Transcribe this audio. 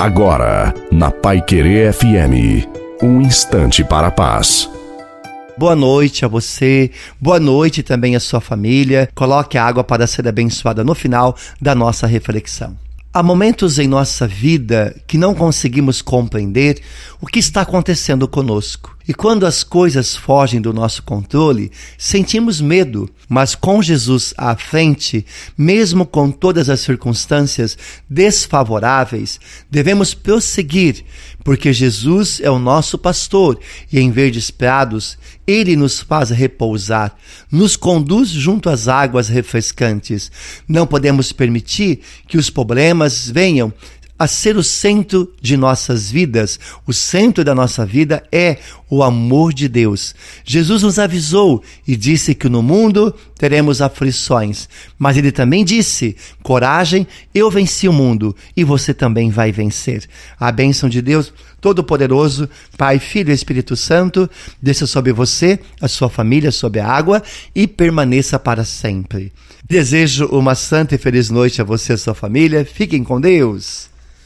Agora, na Pai Querer FM, um instante para a paz. Boa noite a você, boa noite também à sua família. Coloque a água para ser abençoada no final da nossa reflexão. Há momentos em nossa vida que não conseguimos compreender o que está acontecendo conosco. E quando as coisas fogem do nosso controle, sentimos medo, mas com Jesus à frente, mesmo com todas as circunstâncias desfavoráveis, devemos prosseguir, porque Jesus é o nosso pastor e em verdes prados ele nos faz repousar, nos conduz junto às águas refrescantes. Não podemos permitir que os problemas venham a ser o centro de nossas vidas. O centro da nossa vida é o amor de Deus. Jesus nos avisou e disse que no mundo teremos aflições, mas ele também disse: coragem, eu venci o mundo e você também vai vencer. A bênção de Deus Todo-Poderoso, Pai, Filho e Espírito Santo, desça sobre você, a sua família, sobre a água e permaneça para sempre. Desejo uma santa e feliz noite a você e a sua família. Fiquem com Deus.